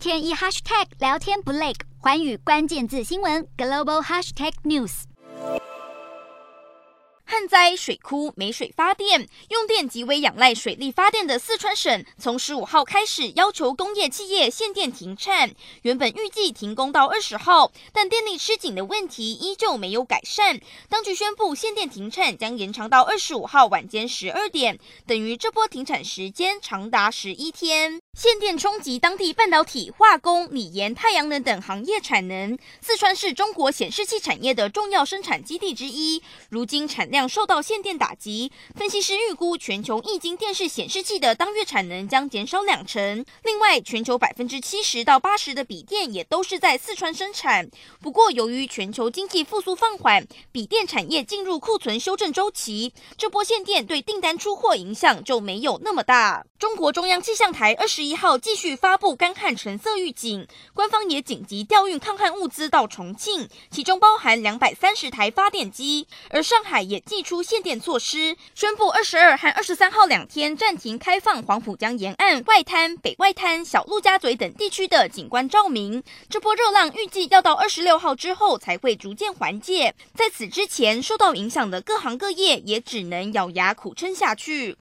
天一 hashtag 聊天不累，寰宇关键字新闻 global hashtag news。旱灾水枯没水发电，用电极为仰赖水力发电的四川省，从十五号开始要求工业企业限电停产。原本预计停工到二十号，但电力吃紧的问题依旧没有改善。当局宣布限电停产将延长到二十五号晚间十二点，等于这波停产时间长达十一天。限电冲击当地半导体、化工、锂盐、太阳能等行业产能。四川是中国显示器产业的重要生产基地之一，如今产量受到限电打击，分析师预估全球液晶电视显示器的当月产能将减少两成。另外，全球百分之七十到八十的笔电也都是在四川生产。不过，由于全球经济复苏放缓，笔电产业进入库存修正周期，这波限电对订单出货影响就没有那么大。中国中央气象台二十。一一号继续发布干旱橙色预警，官方也紧急调运抗旱物资到重庆，其中包含两百三十台发电机。而上海也祭出限电措施，宣布二十二和二十三号两天暂停开放黄浦江沿岸、外滩、北外滩、小陆家嘴等地区的景观照明。这波热浪预计要到二十六号之后才会逐渐缓解，在此之前受到影响的各行各业也只能咬牙苦撑下去。